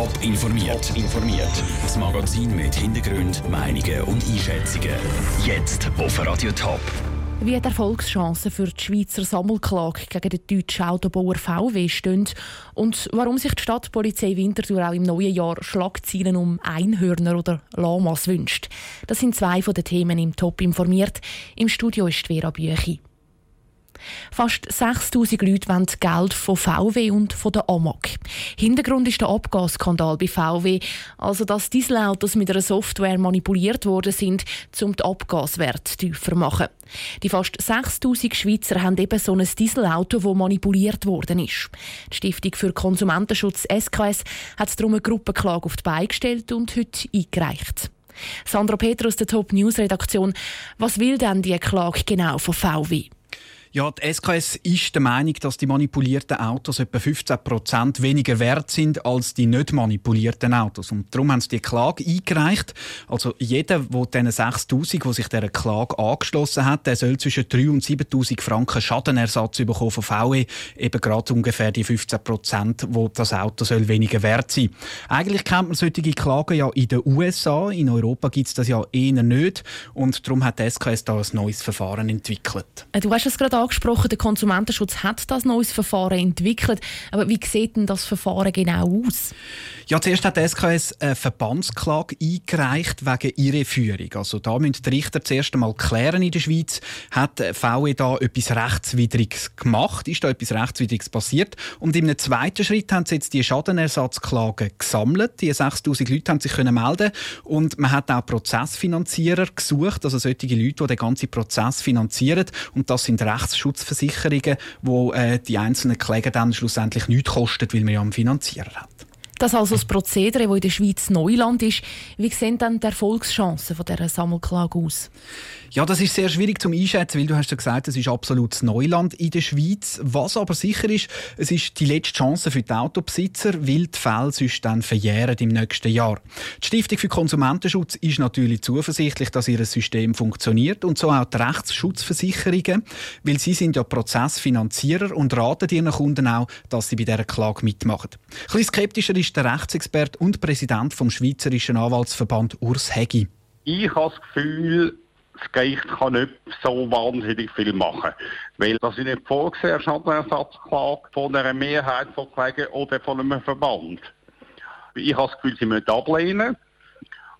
Top informiert. informiert. Das Magazin mit Hintergrund, Meinungen und Einschätzungen. Jetzt auf Radio Top. Wie die Erfolgschancen für die Schweizer Sammelklage gegen den deutschen Autobauer VW stehen und warum sich die Stadtpolizei Winterthur auch im neuen Jahr Schlagzeilen um Einhörner oder Lamas wünscht. Das sind zwei von den Themen im Top informiert. Im Studio ist Vera Büchi. Fast 6000 Leute wollen Geld von VW und von der AMAG. Hintergrund ist der Abgasskandal bei VW, also dass Dieselautos mit einer Software manipuliert worden sind, um den Abgaswert tiefer zu machen. Die fast 6000 Schweizer haben eben so ein Dieselauto, das manipuliert worden ist. Die Stiftung für Konsumentenschutz SKS hat darum eine Gruppenklage auf die Beine gestellt und heute eingereicht. Sandra Peter aus der Top News Redaktion. Was will denn die Klage genau von VW? Ja, die SKS ist der Meinung, dass die manipulierten Autos etwa 15 Prozent weniger wert sind als die nicht manipulierten Autos. Und darum haben sie die Klage eingereicht. Also jeder, der diesen 6000, der sich dieser Klage angeschlossen hat, der soll zwischen 3 und 7000 Franken Schadenersatz bekommen von VW. Eben gerade ungefähr die 15 Prozent, wo das Auto soll weniger wert sein. Eigentlich kennt man solche Klagen ja in den USA. In Europa gibt es das ja eher nicht. Und darum hat die SKS da ein neues Verfahren entwickelt. Du hast es gerade angesprochen, der Konsumentenschutz hat das neues Verfahren entwickelt. Aber wie sieht denn das Verfahren genau aus? Ja, zuerst hat die SKS eine Verbandsklage eingereicht wegen ihrer Führung. Also da müssen die Richter zuerst einmal klären in der Schweiz, hat VW da etwas Rechtswidriges gemacht? Ist da etwas Rechtswidriges passiert? Und im zweiten Schritt haben sie jetzt die Schadenersatzklagen gesammelt. Die 6000 Leute haben sich können melden und man hat auch Prozessfinanzierer gesucht, also solche Leute, die den ganzen Prozess finanzieren. Und das sind Rechts Rechtsschutzversicherungen, wo äh, die einzelnen Kläger dann schlussendlich nichts kosten, weil man ja einen Finanzierer hat. Das also das Prozedere, das in der Schweiz Neuland ist. Wie sehen dann die Erfolgschancen von dieser Sammelklage aus? Ja, das ist sehr schwierig zum einschätzen, weil du hast ja gesagt, es ist absolutes Neuland in der Schweiz. Was aber sicher ist, es ist die letzte Chance für die Autobesitzer, weil die Fälle sonst dann verjähren im nächsten Jahr. Die Stiftung für Konsumentenschutz ist natürlich zuversichtlich, dass ihr System funktioniert und so auch die Rechtsschutzversicherungen, weil sie sind ja Prozessfinanzierer und raten ihren Kunden auch, dass sie bei dieser Klage mitmachen. Ein bisschen skeptischer ist der Rechtsexperte und Präsident vom Schweizerischen Anwaltsverband Urs Hegi. Ich habe das Gefühl, das Gericht kann nicht so wahnsinnig viel machen. Weil das ist nicht vorgesehen, Schadenersatzklage von einer Mehrheit von Klägern oder von einem Verband. Ich habe das Gefühl, sie müssen ablehnen.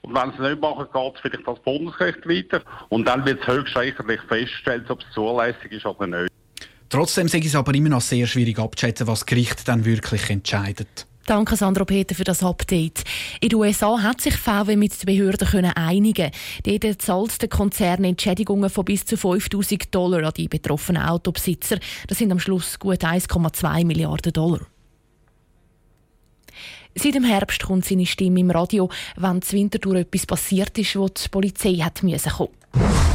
Und wenn sie es nicht machen, geht es vielleicht das Bundesrecht weiter. Und dann wird es höchstrichterlich festgestellt, ob es zulässig ist oder nicht. Trotzdem sage ich es aber immer noch sehr schwierig abzuschätzen, was das Gericht dann wirklich entscheidet. Danke Sandro Peter für das Update. In den USA hat sich VW mit den Behörden können einigen. Dort zahlt der Konzern Entschädigungen von bis zu 5000 Dollar an die betroffenen Autobesitzer. Das sind am Schluss gut 1,2 Milliarden Dollar. Seit dem Herbst kommt seine Stimme im Radio, wenn zu Winterthur etwas passiert ist, wo die Polizei hat kommen.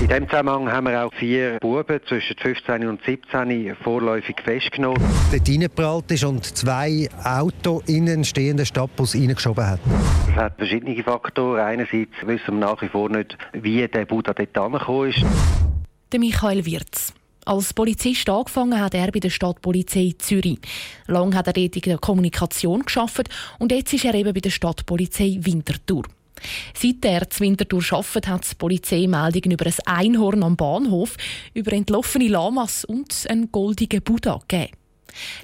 In diesem Zusammenhang haben wir auch vier Buben zwischen 15 und 17 vorläufig festgenommen. Dort reingeprallt ist und zwei Autos in einen stehenden Stadtbus reingeschoben hat. Es hat verschiedene Faktoren. Einerseits wissen wir nach wie vor nicht, wie der Buddha dort angekommen ist. Der Michael Wirz. Als Polizist angefangen hat er bei der Stadtpolizei Zürich. Lang hat er dort in der Kommunikation geschafft und jetzt ist er eben bei der Stadtpolizei Winterthur. Seit er zu Winterthur arbeitet, hat es Polizeimeldungen über ein Einhorn am Bahnhof, über entlaufene Lamas und einen goldigen Buddha gegeben.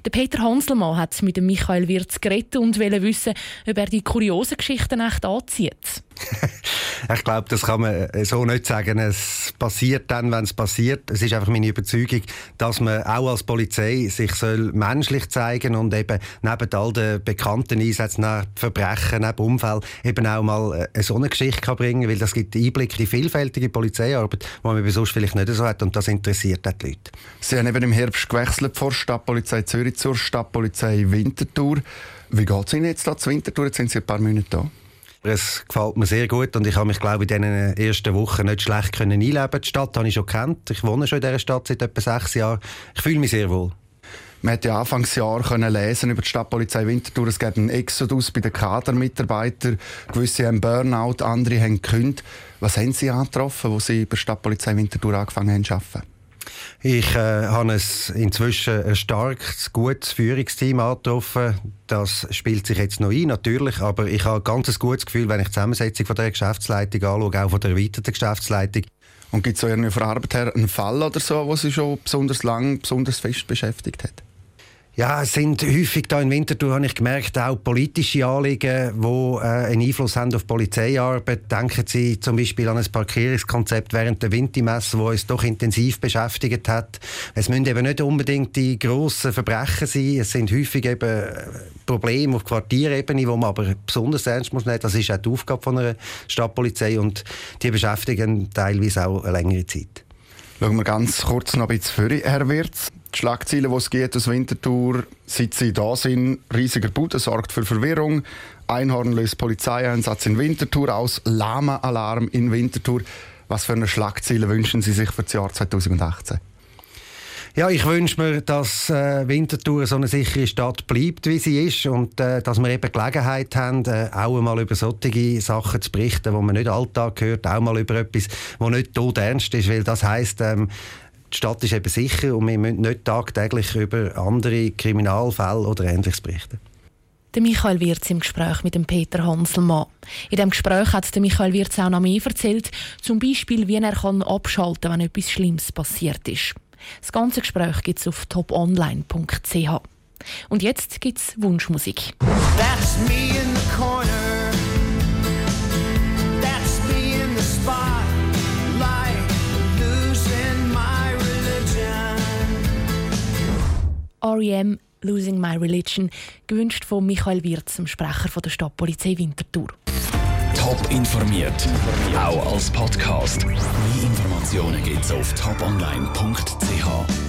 Der Peter Hanselmann hat mit dem Michael Wirz geredet und wollte wissen, ob er die kuriosen Geschichten echt anzieht. ich glaube, das kann man so nicht sagen. Es passiert dann, wenn es passiert. Es ist einfach meine Überzeugung, dass man auch als Polizei sich soll menschlich zeigen und eben neben all den bekannten Einsätzen, neben Verbrechen, neben Unfällen, eben auch mal eine so eine Geschichte kann bringen weil das gibt Einblick in vielfältige Polizeiarbeit, die man sonst vielleicht nicht so hat und das interessiert auch die Leute. Sie haben eben im Herbst gewechselt von Stadtpolizei Zürich zur Stadtpolizei Winterthur. Wie geht es Ihnen jetzt da zu Winterthur? Jetzt sind Sie ein paar Minuten da. Es gefällt mir sehr gut und ich habe mich, glaube ich, in diesen ersten Wochen nicht schlecht können einleben. Die Stadt habe ich schon kennt. Ich wohne schon in dieser Stadt seit etwa sechs Jahren. Ich fühle mich sehr wohl. Man hat ja Anfangsjahr können lesen über die Stadtpolizei Winterthur. Es gibt einen Exodus bei den Kadermitarbeitern. Gewisse haben Burnout, andere haben gekündigt. Was haben Sie angetroffen, wo Sie bei der Stadtpolizei Winterthur angefangen haben zu arbeiten? Ich äh, habe inzwischen ein starkes, gutes Führungsteam angetroffen. Das spielt sich jetzt noch ein, natürlich, aber ich habe ein ganz gutes Gefühl, wenn ich die Zusammensetzung von der Geschäftsleitung anschaue, auch von der erweiterten Geschäftsleitung. Und gibt es so irgendwie von Arbeit her einen Fall oder so, wo Sie schon besonders lang, besonders fest beschäftigt hat? Ja, es sind häufig da in Winterthur, habe ich gemerkt, auch politische Anliegen, die äh, einen Einfluss haben auf Polizeiarbeit. Denken Sie zum Beispiel an ein Parkierungskonzept während der Wintermesse, das uns doch intensiv beschäftigt hat. Es müssen eben nicht unbedingt die grossen Verbrechen sein. Es sind häufig eben äh, Probleme auf Quartierebene, die man aber besonders ernst muss nehmen. Das ist auch die Aufgabe von einer Stadtpolizei und die beschäftigen teilweise auch eine längere Zeit. Schauen wir ganz kurz noch ein bisschen Herr Wirz. Die Schlagziele, die es geht aus Winterthur, seit sie da sind, riesiger Bude sorgt für Verwirrung. Einhorn löst Polizeieinsatz in Winterthur aus, Lama-Alarm in Winterthur. Was für eine Schlagziele wünschen Sie sich für das Jahr 2018? Ja, ich wünsche mir, dass äh, Winterthur so eine sichere Stadt bleibt, wie sie ist und äh, dass wir eben Gelegenheit haben, äh, auch einmal über solche Sachen zu berichten, wo man nicht Alltag hört, auch mal über etwas, wo nicht tot ernst ist, weil das heißt, ähm, die Stadt ist eben sicher und wir müssen nicht tagtäglich über andere Kriminalfälle oder Ähnliches berichten. Der Michael Wirz im Gespräch mit dem Peter Hanselmann. In dem Gespräch hat der Michael Wirz auch noch mehr erzählt, zum Beispiel, wie er kann abschalten kann, wenn etwas Schlimmes passiert ist. Das ganze Gespräch gibt es auf toponline.ch. Und jetzt gibt es Wunschmusik. That's me in the corner. REM Losing My Religion, gewünscht von Michael Wirz, dem Sprecher von der Stadtpolizei Winterthur. Top informiert, auch als Podcast. Mehr Informationen gibt's auf toponline.ch.